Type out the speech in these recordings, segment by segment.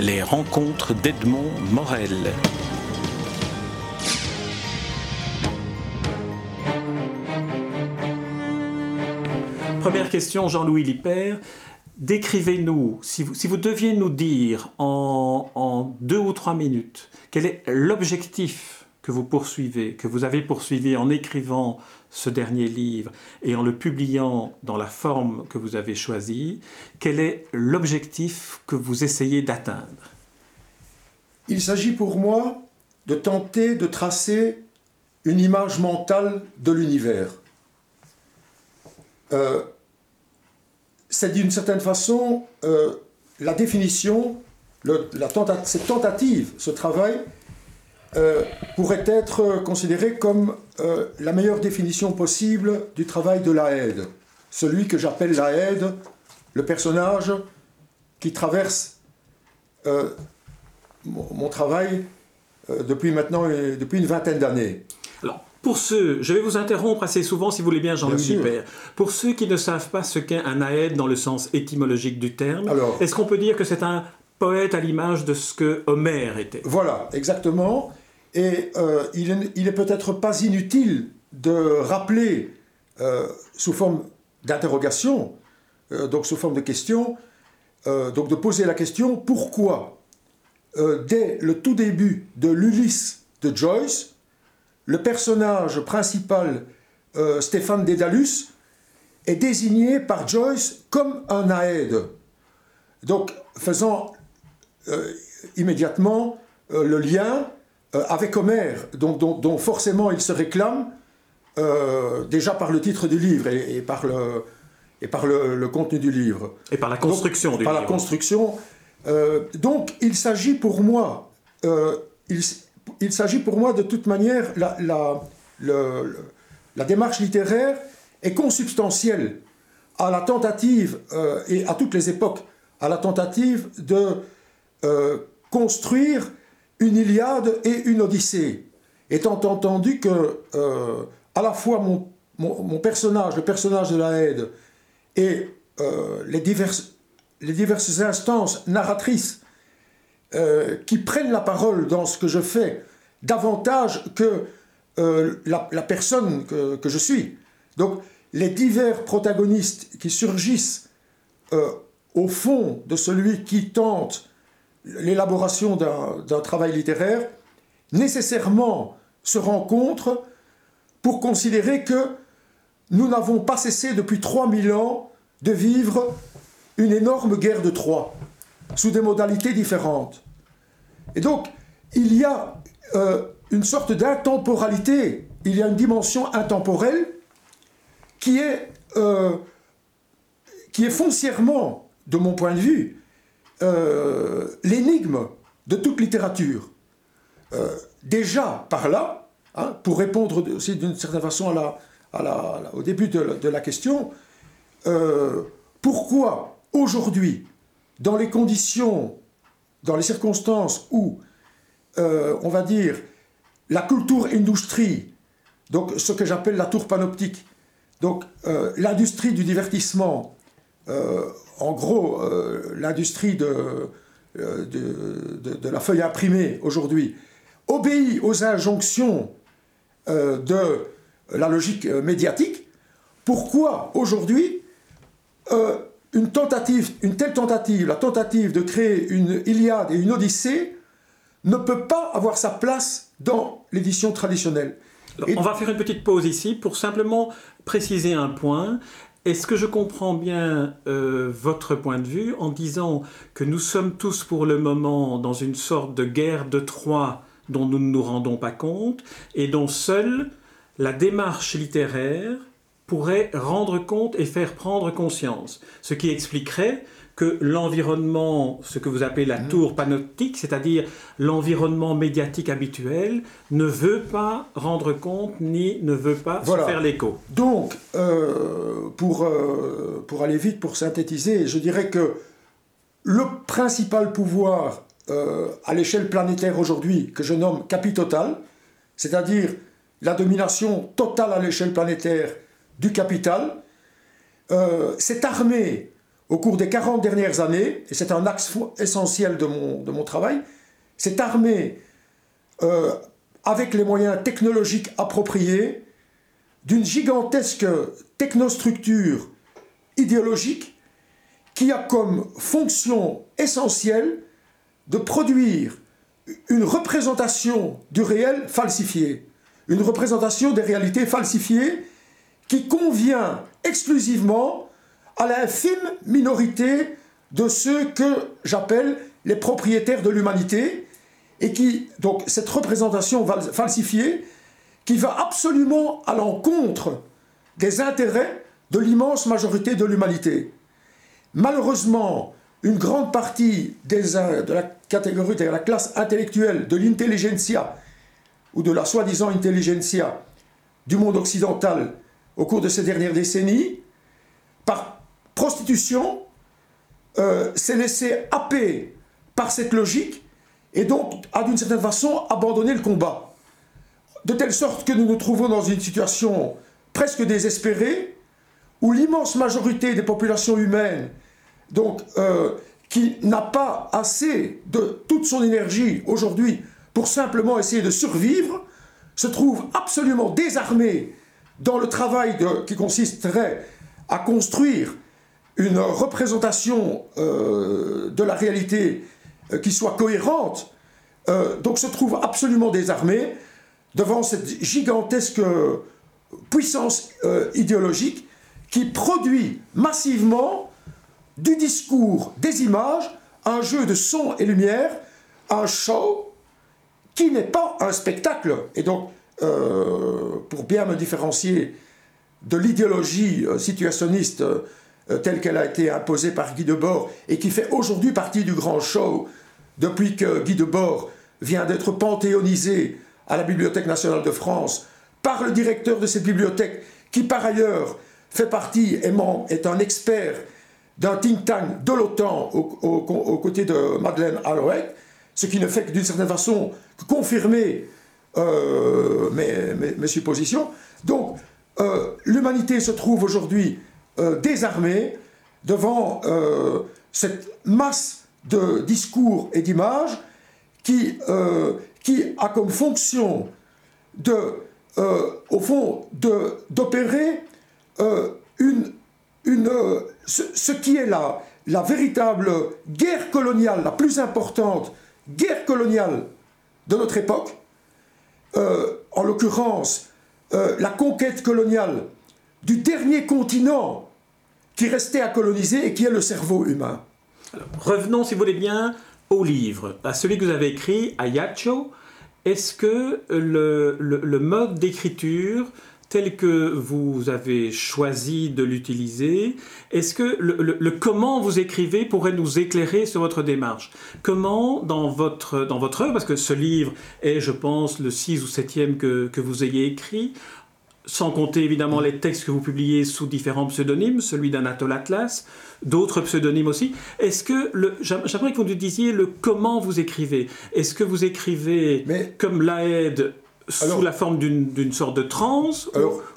les rencontres d'Edmond Morel. Première question, Jean-Louis Lippert. Décrivez-nous, si vous, deviez nous dire en deux ou trois minutes, quel est l'objectif que vous poursuivez, que vous avez poursuivi en écrivant ce dernier livre et en le publiant dans la forme que vous avez choisie, quel est l'objectif que vous essayez d'atteindre? Il s'agit pour moi de tenter de tracer une image mentale de l'univers. Euh, c'est d'une certaine façon euh, la définition, cette tentative, ce travail, euh, pourrait être considéré comme euh, la meilleure définition possible du travail de la aide. Celui que j'appelle la aide, le personnage qui traverse mon, mon, travail depuis maintenant depuis une vingtaine d'années. Pour ceux, je vais vous interrompre assez souvent si vous voulez bien, Jean-Louis Père. Pour ceux qui ne savent pas ce qu'est un aède dans le sens étymologique du terme, est-ce qu'on peut dire que c'est un poète à l'image de ce que Homère était? Voilà, exactement. Et euh, il est, peut-être pas inutile de rappeler euh, sous forme d'interrogation, euh, donc sous forme de question, donc de poser la question pourquoi, dès le tout début de l'Ulysse de Joyce, le personnage principal, Stéphane Dédalus, est désigné par Joyce comme un aède. Donc, faisant immédiatement le lien avec Homère, dont, forcément il se réclame déjà par le titre du livre et, par, le, et par le, contenu du livre. Et par la construction du par livre. Par la construction. donc, il s'agit pour moi, il, il s'agit pour moi de toute manière, la, la, démarche littéraire est consubstantielle à la tentative, euh, et à toutes les époques, à la tentative de euh, construire une Iliade et une Odyssée, étant entendu que euh, à la fois mon, mon, personnage, le personnage de la Haide, et les, diverses, les diverses instances narratrices euh, qui prennent la parole dans ce que je fais davantage que euh, la, personne que, je suis. Donc les divers protagonistes qui surgissent euh, au fond de celui qui tente l'élaboration d'un travail littéraire, nécessairement se rencontrent pour considérer que nous n'avons pas cessé depuis 3000 ans de vivre une énorme guerre de Troie sous des modalités différentes. Et donc, il y a euh, une sorte d'intemporalité, il y a une dimension intemporelle qui est, euh, qui est foncièrement, de mon point de vue, euh, l'énigme de toute littérature. déjà par là, hein, pour répondre aussi d'une certaine façon au début de la question, pourquoi aujourd'hui dans les conditions, dans les circonstances où, euh, on va dire, la culture industrie, donc ce que j'appelle la tour panoptique, donc euh, l'industrie du divertissement, euh, en gros l'industrie de, de, la feuille imprimée aujourd'hui, obéit aux injonctions de la logique médiatique, pourquoi aujourd'hui une tentative, une telle tentative, la tentative de créer une Iliade et une Odyssée, ne peut pas avoir sa place dans l'édition traditionnelle? On va faire une petite pause ici pour simplement préciser un point. Est-ce que je comprends bien euh, votre point de vue en disant que nous sommes tous pour le moment dans une sorte de guerre de Troie dont nous ne nous rendons pas compte et dont seule la démarche littéraire pourrait rendre compte et faire prendre conscience, ce qui expliquerait que l'environnement, ce que vous appelez la tour panoptique, c'est-à-dire l'environnement médiatique habituel, ne veut pas rendre compte ni ne veut pas se faire l'écho. Donc, euh, pour, euh, pour aller vite, pour synthétiser, je dirais que le principal pouvoir euh, à l'échelle planétaire aujourd'hui, que je nomme capitotal, c'est-à-dire la domination totale à l'échelle planétaire du capital, euh, s'est armé au cours des 40 dernières années, et c'est un axe essentiel de mon, travail, c'est armé euh, avec les moyens technologiques appropriés d'une gigantesque technostructure idéologique qui a comme fonction essentielle de produire une représentation du réel falsifié, une représentation des réalités falsifiées qui convient exclusivement à l'infime minorité de ceux que j'appelle les propriétaires de l'humanité, et qui, donc, cette représentation falsifiée, qui va absolument à l'encontre des intérêts de l'immense majorité de l'humanité. Malheureusement, une grande partie des, de la catégorie, de la classe intellectuelle, de l'intelligentsia, ou de la soi-disant intelligentsia du monde occidental au cours de ces dernières décennies, prostitution, euh, s'est laissé happer par cette logique et donc a d'une certaine façon abandonné le combat. De telle sorte que nous nous trouvons dans une situation presque désespérée, où l'immense majorité des populations humaines, donc, euh, qui n'a pas assez de toute son énergie aujourd'hui pour simplement essayer de survivre, se trouve absolument désarmée dans le travail qui consisterait à construire une représentation euh, de la réalité euh, qui soit cohérente, euh, donc se trouve absolument désarmé devant cette gigantesque puissance idéologique qui produit massivement du discours, des images, un jeu de son et lumière, un show qui n'est pas un spectacle. Et donc, pour bien me différencier de l'idéologie situationniste euh, telle qu'elle a été imposée par Guy Debord et qui fait aujourd'hui partie du grand show depuis que Guy Debord vient d'être panthéonisé à la Bibliothèque nationale de France par le directeur de cette bibliothèque qui par ailleurs fait partie et est un expert d'un think tank de l'OTAN aux, côtés de Madeleine Albright, ce qui ne fait que d'une certaine façon confirmer euh, mes, suppositions. Donc, euh, l'humanité se trouve aujourd'hui euh, désarmé devant euh, cette masse de discours et d'images qui, euh, a comme fonction de, au fond, d'opérer une, ce, qui est la véritable guerre coloniale, la plus importante guerre coloniale de notre époque, en l'occurrence la conquête coloniale du dernier continent qui restait à coloniser et qui est le cerveau humain. revenons, si vous voulez bien, au livre, à celui que vous avez écrit, Ayacho. Est-ce que le, mode d'écriture tel que vous avez choisi de l'utiliser, est-ce que le, le, comment vous écrivez pourrait nous éclairer sur votre démarche? Comment, dans votre, dans votre œuvre, parce que ce livre est, je pense, le 6 ou 7e que, que vous ayez écrit, sans compter évidemment les textes que vous publiez sous différents pseudonymes, celui d'Anatole Atlas, d'autres pseudonymes aussi. Est-ce que, j'aimerais que vous nous disiez le comment vous écrivez. Est-ce que vous écrivez comme l'AED sous la forme d'une sorte de transe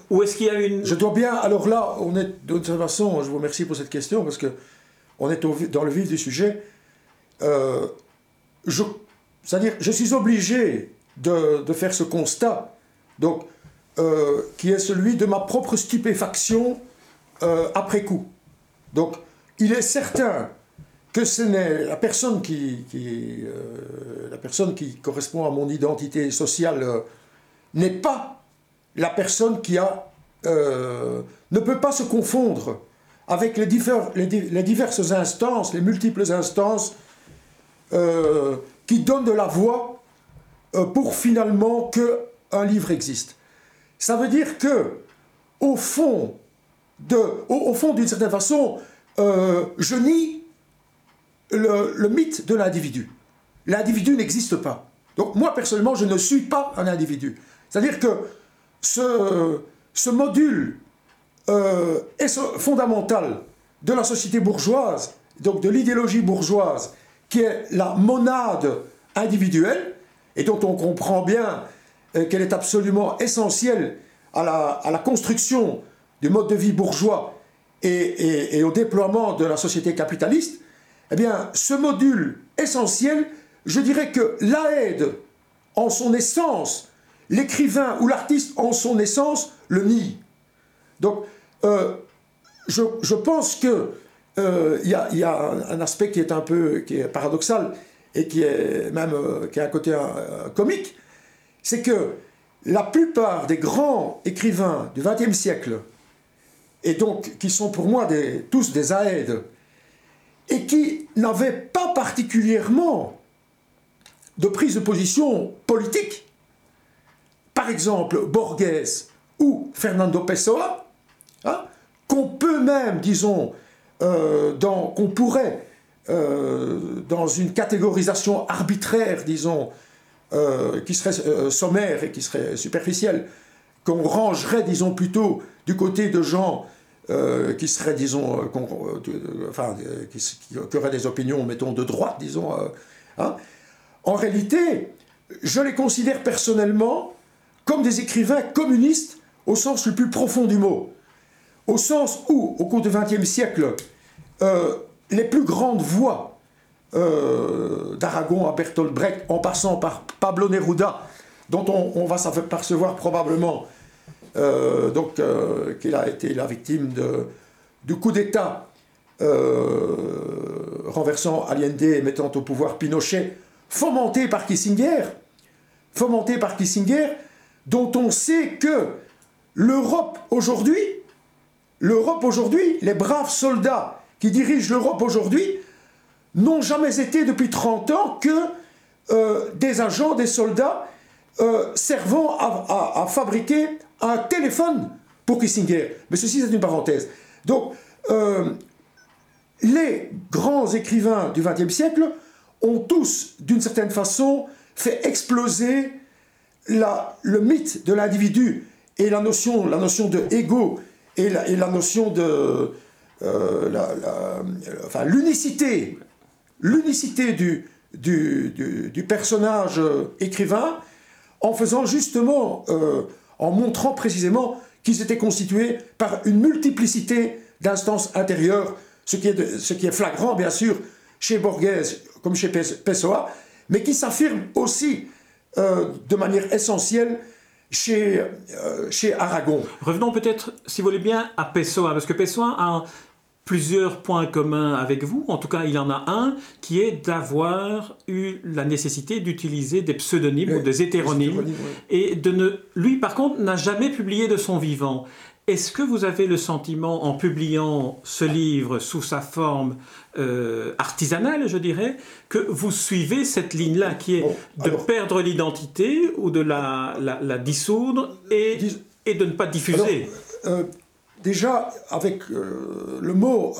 ou, est-ce qu'il y a une... Je dois bien, alors là, on est, de toute façon, je vous remercie pour cette question, parce que on est dans le vif du sujet. Euh, c'est-à-dire, je suis obligé de, de faire ce constat. Donc, euh, qui est celui de ma propre stupéfaction euh, après coup. Donc, il est certain que ce n'est la personne qui, euh, la personne qui correspond à mon identité sociale n'est pas la personne qui a ne peut pas se confondre avec les, les, diverses instances, les multiples instances qui donnent de la voix pour finalement que un livre existe. Ça veut dire que, au fond, au, fond d'une certaine façon, euh, je nie le, mythe de l'individu. L'individu n'existe pas. Donc moi, personnellement, je ne suis pas un individu. C'est-à-dire que ce, module euh, fondamental de la société bourgeoise, donc de l'idéologie bourgeoise, qui est la monade individuelle, et dont on comprend bien qu'elle est absolument essentielle à la, construction du mode de vie bourgeois et, au déploiement de la société capitaliste, eh bien, ce module essentiel, je dirais que l'aide en son essence, l'écrivain ou l'artiste en son essence le nie. Donc, euh, je, pense que euh, il y, a, un aspect qui est un peu qui est paradoxal et qui est même euh, qui a un côté comique, c'est que la plupart des grands écrivains du XXe siècle, et donc qui sont pour moi tous des aèdes, et qui n'avaient pas particulièrement de prise de position politique, par exemple Borges ou Fernando Pessoa, hein, qu'on peut même, disons, euh, qu'on pourrait, euh, dans une catégorisation arbitraire, disons, euh, qui serait sommaire et qui serait superficielle, qu'on rangerait, disons, plutôt du côté de gens qui seraient, disons, enfin, qui, auraient des opinions, mettons, de droite, disons. Hein. En réalité, je les considère personnellement comme des écrivains communistes au sens le plus profond du mot. Au sens où, au cours du XXe siècle, euh, les plus grandes voix euh, d'Aragon à Bertolt Brecht, en passant par Pablo Neruda, dont on, va s'apercevoir probablement euh, donc qu'il a été la victime de, du coup d'État renversant Allende et mettant au pouvoir Pinochet, fomenté par Kissinger, dont on sait que l'Europe aujourd'hui, les braves soldats qui dirigent l'Europe aujourd'hui, n'ont jamais été depuis 30 ans que euh, des agents, des soldats euh, servant à, fabriquer un téléphone pour Kissinger. Mais ceci, c'est une parenthèse. Donc, euh, les grands écrivains du XXe siècle ont tous, d'une certaine façon, fait exploser le mythe de l'individu et la notion, la de ego et la, notion de l'unicité, l'unicité du, du, du, personnage écrivain en faisant justement, euh, en montrant précisément qu'ils étaient constitués par une multiplicité d'instances intérieures, ce qui, est ce qui est flagrant bien sûr chez Borges comme chez Pessoa, mais qui s'affirme aussi euh, de manière essentielle chez, euh, chez Aragon. Revenons peut-être, si vous voulez bien, à Pessoa, parce que Pessoa a plusieurs points communs avec vous. En tout cas, il en a un qui est d'avoir eu la nécessité d'utiliser des pseudonymes ou des hétéronymes. Et de ne, lui, par contre, n'a jamais publié de son vivant. Est-ce que vous avez le sentiment, en publiant ce livre sous sa forme euh, artisanale, je dirais, que vous suivez cette ligne-là, qui est de perdre l'identité ou de la, la, dissoudre et, et, de ne pas diffuser? Euh, Déjà, avec euh, le mot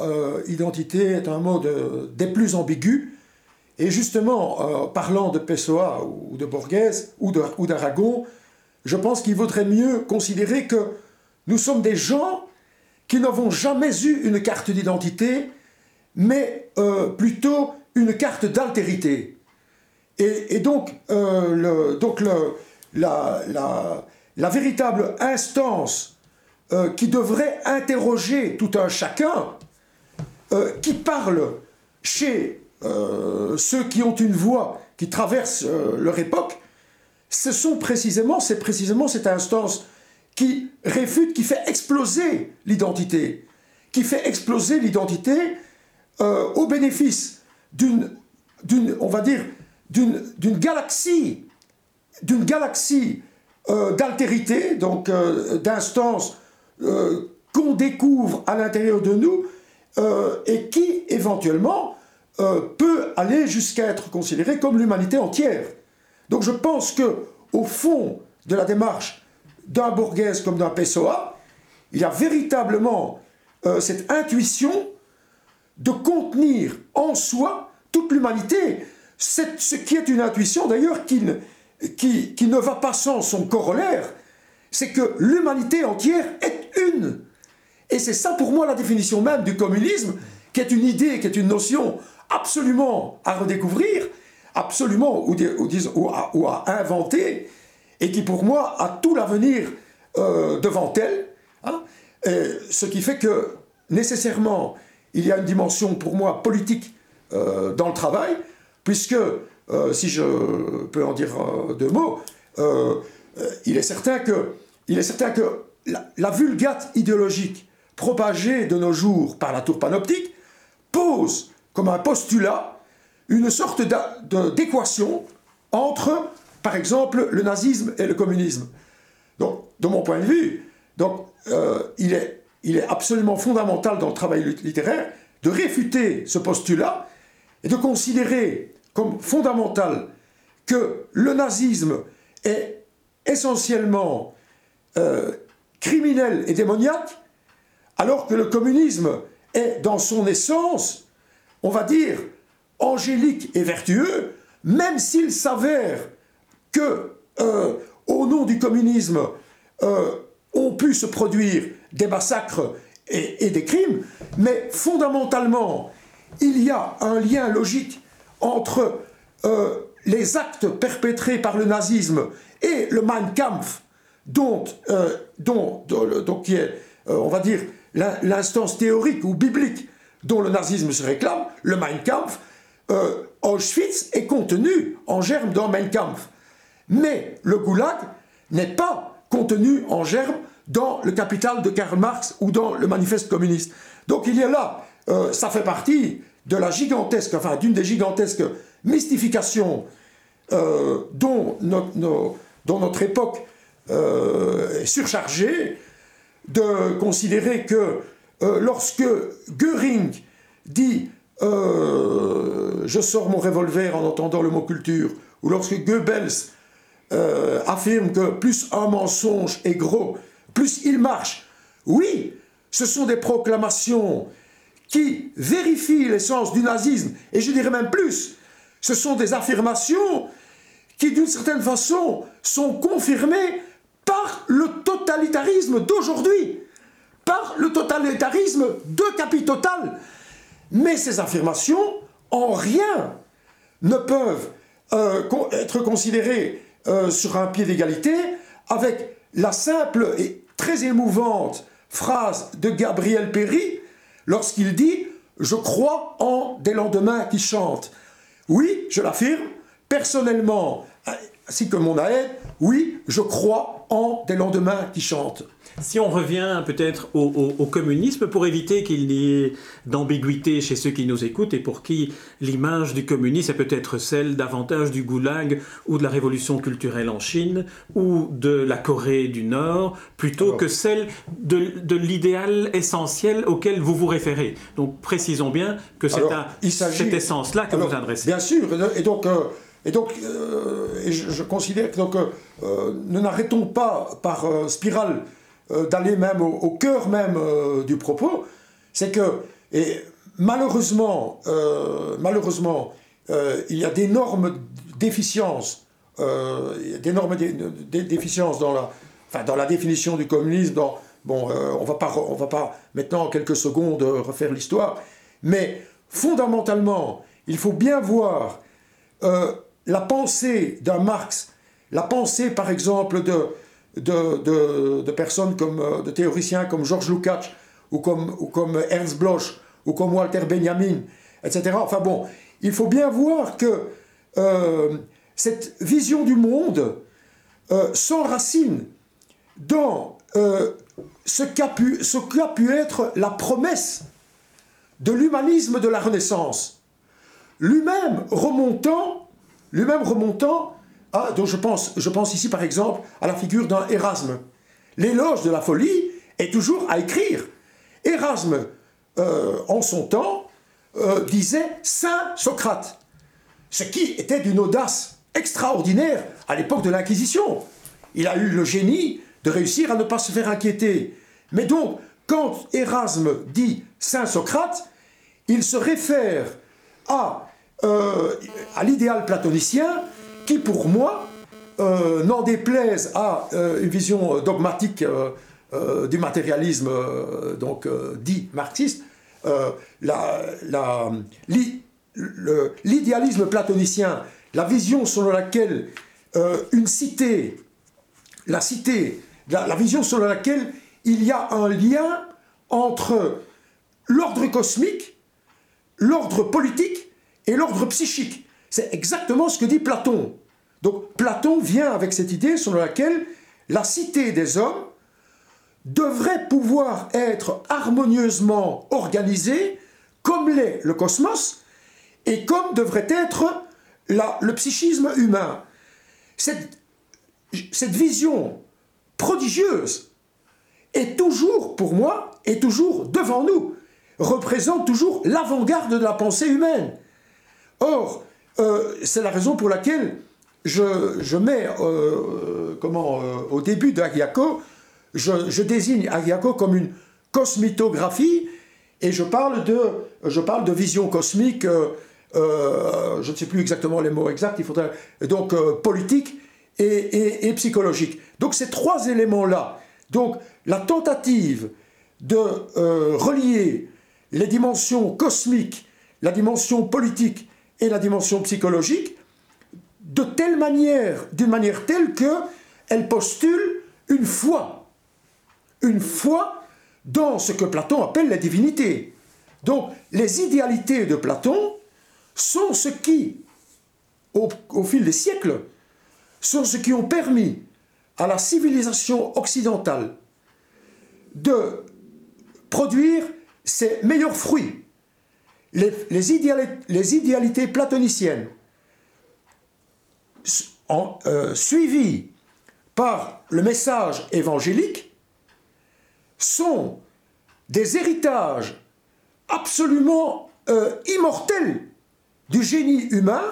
identité est un mot des plus ambigus. Et justement, parlant de Pessoa ou de Borges ou d'Aragon, je pense qu'il vaudrait mieux considérer que nous sommes des gens qui n'avons jamais eu une carte d'identité, mais euh, plutôt une carte d'altérité. Et, donc, euh, la, véritable instance euh, qui devrait interroger tout un chacun, qui parle chez ceux qui ont une voix qui traverse leur époque, ce sont précisément, c'est précisément cette instance qui réfute, qui fait exploser l'identité, qui fait exploser l'identité euh, au bénéfice d'une, on va dire, d'une, galaxie, d'une galaxie euh, d'altérité, donc euh, qu'on découvre à l'intérieur de nous et qui éventuellement peut aller jusqu'à être considérée comme l'humanité entière. Donc je pense que au fond de la démarche d'un Borges comme d'un Pessoa, il y a véritablement euh, cette intuition de contenir en soi toute l'humanité. Ce qui est une intuition d'ailleurs qui, qui, qui ne va pas sans son corollaire, c'est que l'humanité entière est une. Et c'est ça pour moi la définition même du communisme, qui est une idée, qui est une notion absolument à redécouvrir, absolument ou, à, inventer, et qui pour moi a tout l'avenir euh, devant elle. Hein. ce qui fait que nécessairement, il y a une dimension pour moi politique dans le travail, puisque, si je peux en dire deux mots, il est certain que, il est certain que la, vulgate idéologique propagée de nos jours par la tour panoptique pose comme un postulat une sorte d'équation entre, par exemple, le nazisme et le communisme. Donc, de mon point de vue, donc, euh, il, est, il est absolument fondamental dans le travail littéraire de réfuter ce postulat et de considérer comme fondamental que le nazisme est essentiellement euh, criminel et démoniaque, alors que le communisme est dans son essence, on va dire, angélique et vertueux, même s'il s'avère que, euh, au nom du communisme, euh, ont pu se produire des massacres et, des crimes, mais fondamentalement, il y a un lien logique entre les actes perpétrés par le nazisme et le Mein Kampf, dont, dont, dont, qui est, on va dire, l'instance théorique ou biblique dont le nazisme se réclame, le Mein Kampf, euh, Auschwitz est contenu en germe dans Mein Kampf. Mais le goulag n'est pas contenu en germe dans le capital de Karl Marx ou dans le manifeste communiste. Donc il y a là, euh, ça fait partie de gigantesque, d'une des gigantesques mystifications euh, dont, notre, époque est surchargée, de considérer que lorsque Göring dit euh, je sors mon revolver en entendant le mot culture, ou lorsque Goebbels euh, affirme que plus un mensonge est gros, plus il marche. Oui, ce sont des proclamations qui vérifient l'essence du nazisme, et je dirais même plus, ce sont des affirmations qui d'une certaine façon sont confirmées par le totalitarisme d'aujourd'hui, par le totalitarisme de Capitotal. Mais ces affirmations, en rien, ne peuvent euh, être considérées euh, sur un pied d'égalité avec la simple et très émouvante phrase de Gabriel Péry lorsqu'il dit Je crois en des lendemains qui chantent. Oui, je l'affirme, personnellement, ainsi que mon aide, oui, je crois en des lendemains qui chantent. Si on revient peut-être au, communisme, pour éviter qu'il y ait d'ambiguïté chez ceux qui nous écoutent et pour qui l'image du communisme est peut-être celle davantage du goulag ou de la révolution culturelle en Chine ou de la Corée du Nord, plutôt que celle de, l'idéal essentiel auquel vous vous référez. Donc précisons bien que c'est à cette essence-là que vous adressez. Bien sûr, et donc... Euh, et donc, euh, je, considère que donc, euh, ne n'arrêtons pas par spirale euh, d'aller même au, cœur même euh, du propos, c'est que, et malheureusement, euh, malheureusement il y a d'énormes déficiences, d'énormes déficiences dans la, enfin, dans la définition du communisme, dans, bon, on va pas, on va pas maintenant en quelques secondes refaire l'histoire, mais fondamentalement, il faut bien voir la pensée d'un Marx, la pensée par exemple de, de, personnes comme, euh, de théoriciens comme Georges Lukács ou comme, comme Ernst Bloch ou comme Walter Benjamin, etc. Enfin bon, il faut bien voir que euh, cette vision du monde euh, s'enracine dans ce qu'a pu, pu être la promesse de l'humanisme de la Renaissance. Lui-même remontant, lui-même remontant ah, donc je pense, je pense ici par exemple à la figure d'un Erasme. L'éloge de la folie est toujours à écrire. Erasme, euh, en son temps, euh, disait Saint Socrate, ce qui était d'une audace extraordinaire à l'époque de l'Inquisition. Il a eu le génie de réussir à ne pas se faire inquiéter. Mais donc, quand Erasme dit Saint Socrate, il se réfère à, euh, à l'idéal platonicien qui pour moi euh, n'en déplaise à euh, une vision dogmatique du matérialisme donc dit marxiste, l'idéalisme platonicien, la vision selon laquelle une cité, la cité, la, vision selon laquelle il y a un lien entre l'ordre cosmique, l'ordre politique et l'ordre psychique. C'est exactement ce que dit Platon. Donc Platon vient avec cette idée selon laquelle la cité des hommes devrait pouvoir être harmonieusement organisée comme l'est le cosmos et comme devrait être le psychisme humain. Cette, cette vision prodigieuse est toujours, pour moi, est toujours devant nous, représente toujours l'avant-garde de la pensée humaine. Or, euh, c'est la raison pour laquelle je, mets, euh, comment, euh, au début d'Agiaco, je, je, désigne Agiaco comme une cosmitographie, et je parle de, je parle de vision cosmique, je ne sais plus exactement les mots exacts, il faudrait, donc politique et, et psychologique. Donc ces trois éléments-là, donc la tentative de relier les dimensions cosmiques, la dimension politique et la dimension psychologique, de telle manière, d'une manière telle que elle postule une foi, une foi dans ce que Platon appelle la divinité. Donc les idéalités de Platon sont ce qui, au, au fil des siècles, sont ce qui ont permis à la civilisation occidentale de produire ses meilleurs fruits. Les, idéalités platoniciennes en, euh, suivies par le message évangélique sont des héritages absolument euh, immortels du génie humain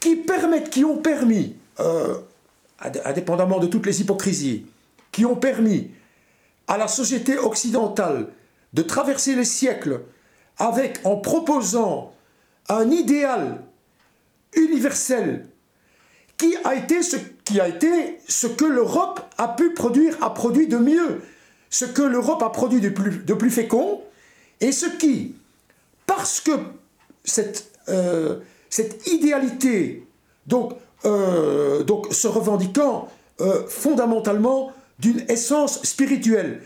qui permettent, qui ont permis, euh, indépendamment de toutes les hypocrisies, qui ont permis à la société occidentale de traverser les siècles avec, en proposant un idéal universel qui a été ce, que l'Europe a pu produire, a produit de mieux, ce que l'Europe a produit de plus, fécond, et ce qui, parce que cette, euh, idéalité, donc, euh, donc se revendiquant euh, fondamentalement d'une essence spirituelle,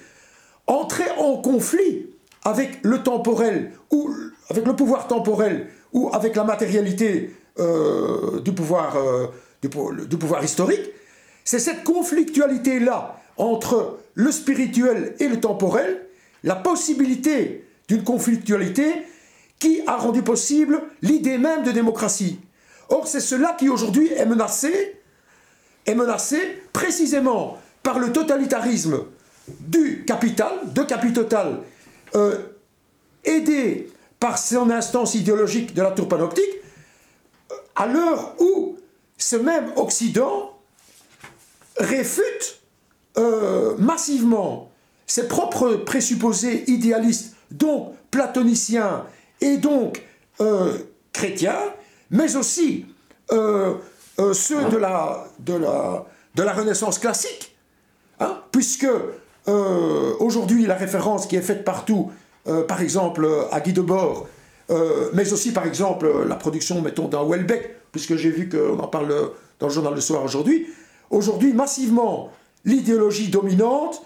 entrer en conflit avec le temporel, ou avec le pouvoir temporel, ou avec la matérialité euh, du, pouvoir, euh, du, pouvoir historique, c'est cette conflictualité-là entre le spirituel et le temporel, la possibilité d'une conflictualité qui a rendu possible l'idée même de démocratie. Or, c'est cela qui aujourd'hui est menacé, est menacé précisément par le totalitarisme du capital, de Capitotal, euh, aidé par son instance idéologique de la tour panoptique, euh, à l'heure où ce même Occident réfute euh, massivement ses propres présupposés idéalistes, donc platoniciens et donc chrétiens, mais aussi ceux de la, Renaissance classique, hein, puisque euh, aujourd'hui, la référence qui est faite partout, euh, par exemple à Guy Debord, euh, mais aussi par exemple la production, mettons, d'un Welbeck, puisque j'ai vu qu'on en parle dans le journal Le Soir aujourd'hui, aujourd'hui, massivement, l'idéologie dominante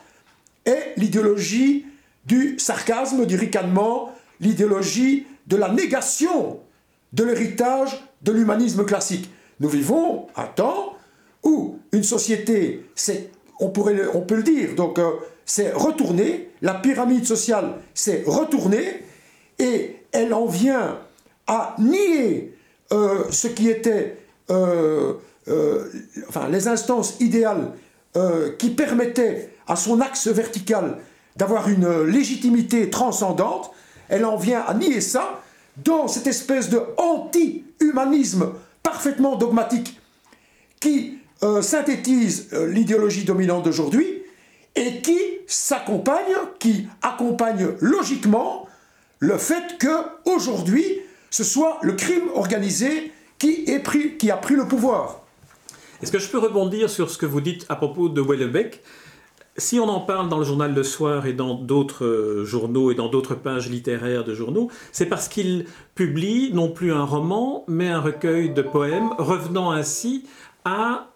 est l'idéologie du sarcasme, du ricanement, l'idéologie de la négation de l'héritage de l'humanisme classique. Nous vivons un temps où une société, on, pourrait, on peut le dire, donc s'est retournée, la pyramide sociale s'est retournée, et elle en vient à nier euh, ce qui était, euh, euh, enfin, les instances idéales qui permettaient à son axe vertical d'avoir une légitimité transcendante, elle en vient à nier ça dans cette espèce de anti-humanisme parfaitement dogmatique qui synthétise l'idéologie dominante d'aujourd'hui et qui s'accompagne, qui accompagne logiquement le fait que aujourd'hui ce soit le crime organisé qui, qui a pris le pouvoir. Est-ce que je peux rebondir sur ce que vous dites à propos de Wellebeck si on en parle dans le journal Le Soir et dans d'autres euh, journaux et dans d'autres pages littéraires de journaux, c'est parce qu'il publie non plus un roman, mais un recueil de poèmes, revenant ainsi à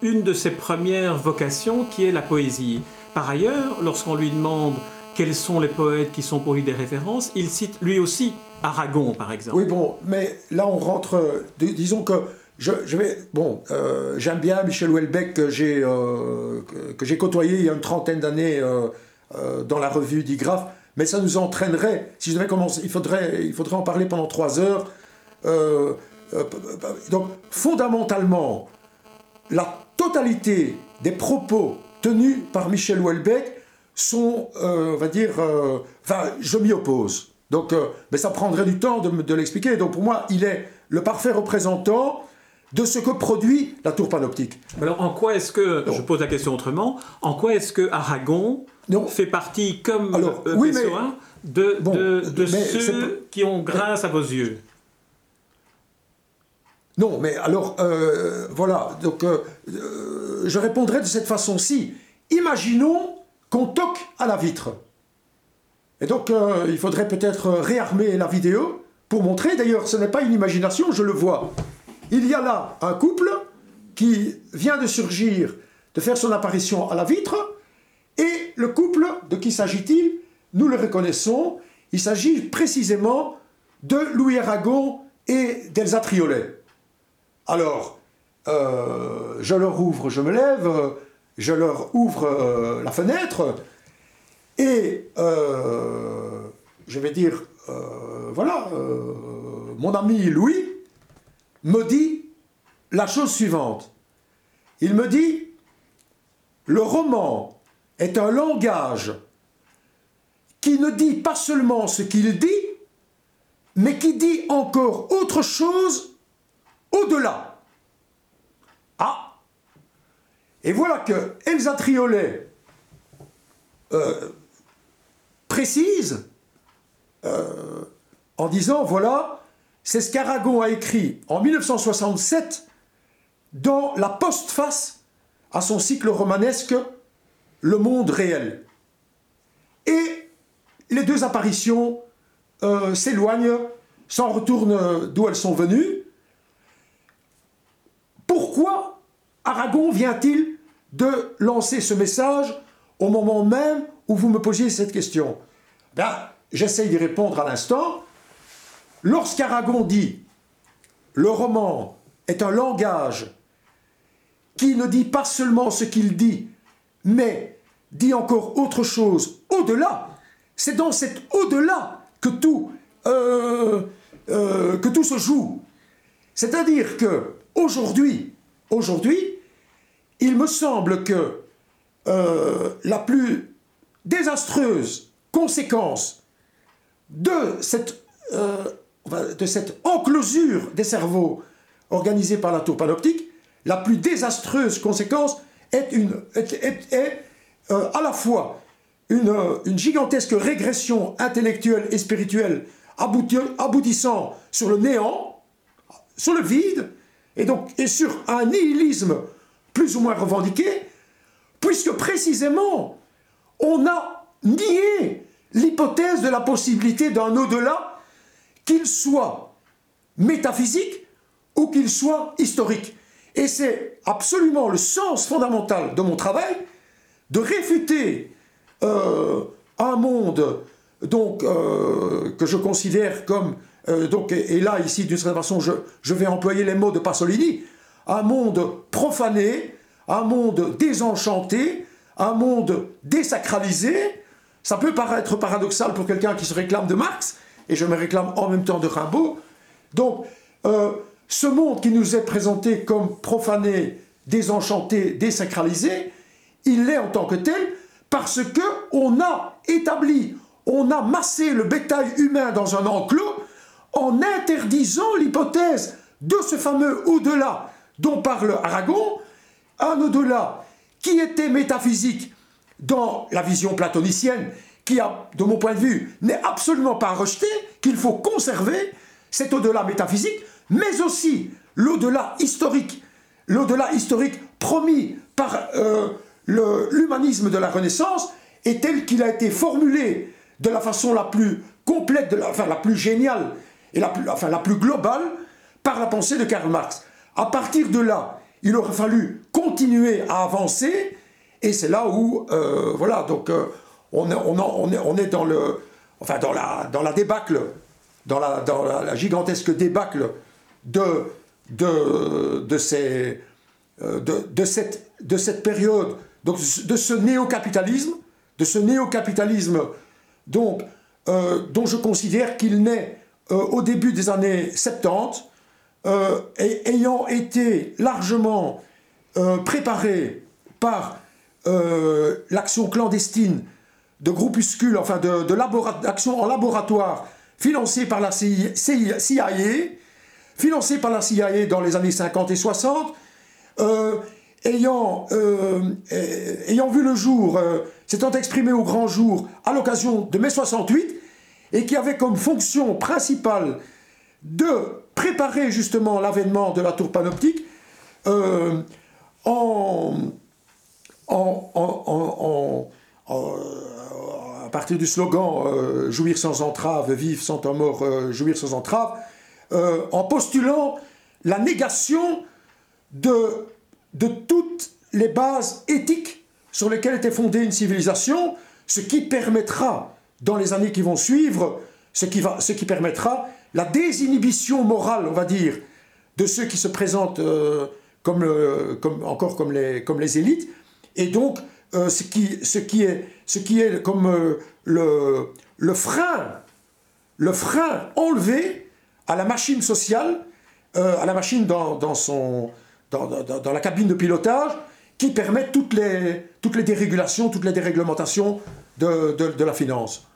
une de ses premières vocations qui est la poésie. Par ailleurs, lorsqu'on lui demande quels sont les poètes qui sont pour lui des références. Il cite lui aussi Aragon, par exemple. Oui, bon, mais là on rentre. disons que je, vais. Bon, euh, j'aime bien Michel Houellebecq que j'ai euh, que j'ai côtoyé il y a une trentaine d'années euh, dans la revue d'Igraph, mais ça nous entraînerait. Si je devais commencer, il faudrait, il faudrait en parler pendant trois heures. donc, fondamentalement, la totalité des propos tenus par Michel Houellebecq sont, on va dire, enfin, je m'y oppose. Donc, mais ça prendrait du temps de, de l'expliquer. Donc, pour moi, il est le parfait représentant de ce que produit la tour panoptique. Alors en quoi est-ce que, je pose la question autrement, en quoi est-ce que Aragon fait partie, comme Alors, euh, oui, de, de, ceux qui ont grâce à vos yeux? Non, mais alors, euh, voilà, donc euh, je répondrai de cette façon-ci. Imaginons qu'on toque à la vitre. Et donc, il faudrait peut-être réarmer la vidéo pour montrer, d'ailleurs, ce n'est pas une imagination, je le vois. Il y a là un couple qui vient de surgir, de faire son apparition à la vitre, et le couple, de qui s'agit-il? Nous le reconnaissons, il s'agit précisément de Louis Aragon et d'Elsa Triolet. Alors, euh, je leur ouvre, je me lève, je leur ouvre euh, la fenêtre, et euh, je vais dire, voilà, mon ami Louis, me dit la chose suivante. Il me dit, le roman est un langage qui ne dit pas seulement ce qu'il dit, mais qui dit encore autre chose au-delà. Ah Et voilà que Elsa Triolet euh, précise euh, en disant, voilà, c'est ce qu'Aragon a écrit en 1967 dans la postface à son cycle romanesque Le monde réel. Et les deux apparitions euh, s'éloignent, s'en retournent d'où elles sont venues. Pourquoi Aragon vient-il de lancer ce message au moment même où vous me posiez cette question? Ben, J'essaye d'y répondre à l'instant. Lorsqu'Aragon dit le roman est un langage qui ne dit pas seulement ce qu'il dit, mais dit encore autre chose au-delà, c'est dans cet au-delà que tout, euh, euh, que tout se joue. C'est-à-dire que aujourd'hui, aujourd'hui, il me semble que euh, la plus désastreuse conséquence de cette cette enclosure des cerveaux organisée par la tour panoptique, la plus désastreuse conséquence est, euh, à la fois une, gigantesque régression intellectuelle et spirituelle aboutissant sur le néant, sur le vide, et donc et sur un nihilisme plus ou moins revendiqué, puisque précisément on a nié l'hypothèse de la possibilité d'un au-delà qu'il soit métaphysique ou qu'il soit historique. Et c'est absolument le sens fondamental de mon travail de réfuter euh, un monde euh, que je considère comme, euh, donc, et, là, ici, d'une certaine façon, je, je, vais employer les mots de Pasolini, un monde profané, un monde désenchanté, un monde désacralisé. Ça peut paraître paradoxal pour quelqu'un qui se réclame de Marx, et je me réclame en même temps de Rimbaud. Donc, euh, ce monde qui nous est présenté comme profané, désenchanté, désacralisé, il l'est en tant que tel parce que on a établi, on a massé le bétail humain dans un enclos en interdisant l'hypothèse de ce fameux au-delà dont parle Aragon, un au-delà qui était métaphysique dans la vision platonicienne qui, de mon point de vue, n'est absolument pas rejeté, qu'il faut conserver, cet au-delà métaphysique, mais aussi l'au-delà historique, l'au-delà historique promis par euh, l'humanisme de la Renaissance, et tel qu'il a été formulé de la façon la plus complète, enfin la plus géniale et la plus, enfin, la plus globale par la pensée de Karl Marx. À partir de là, il aurait fallu continuer à avancer, et c'est là où, euh, voilà, donc euh, on, on, est, dans, le, enfin dans, la, dans la débâcle, dans la, dans la, gigantesque débâcle de, de, de, ces, euh, de, de, cette, de cette période, donc de ce néo-capitalisme, de ce néo-capitalisme donc, dont je considère qu'il naît euh, au début des années 70, et, ayant été largement préparé par l'action clandestine de groupuscules, enfin de, en laboratoire financée par la CIA, financée par la CIA dans les années 50 et 60, euh, ayant, euh, vu le jour, euh, s'étant exprimé au grand jour à l'occasion de mai 68, et qui avait comme fonction principale de préparer justement l'avènement de la tour panoptique en, en, en, en partir du slogan euh, Jouir sans entrave, vivre sans temps mort, euh, jouir sans entrave, euh, en postulant la négation de, de toutes les bases éthiques sur lesquelles était fondée une civilisation, ce qui permettra, dans les années qui vont suivre, ce qui, va, ce qui permettra la désinhibition morale, on va dire, de ceux qui se présentent comme, comme, encore comme les, comme les élites, et donc euh, ce, qui, ce, qui est, ce qui est comme euh, le, le, frein, le frein enlevé à la machine sociale, euh, à la machine dans, dans son, dans, dans, la cabine de pilotage, qui permet toutes les, toutes les dérégulations, toutes les déréglementations de, de, de la finance.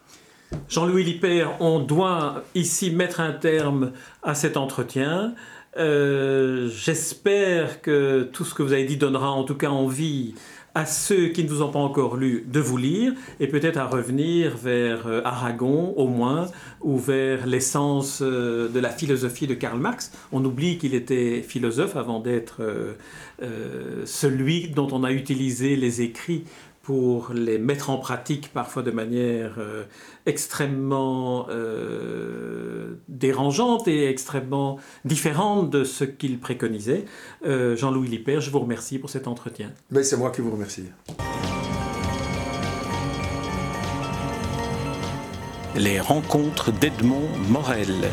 Jean-Louis Lippert, on doit ici mettre un terme à cet entretien. J'espère que tout ce que vous avez dit donnera en tout cas envie à ceux qui ne vous ont pas encore lu de vous lire et peut-être à revenir vers euh, Aragon au moins ou vers l'essence euh, de la philosophie de Karl Marx. On oublie qu'il était philosophe avant d'être euh, celui dont on a utilisé les écrits pour les mettre en pratique parfois de manière euh, extrêmement euh, dérangeante et extrêmement différente de ce qu'il préconisait. Euh, Jean-Louis Lippert, je vous remercie pour cet entretien. Mais c'est moi qui vous remercie. Les rencontres d'Edmond Morel.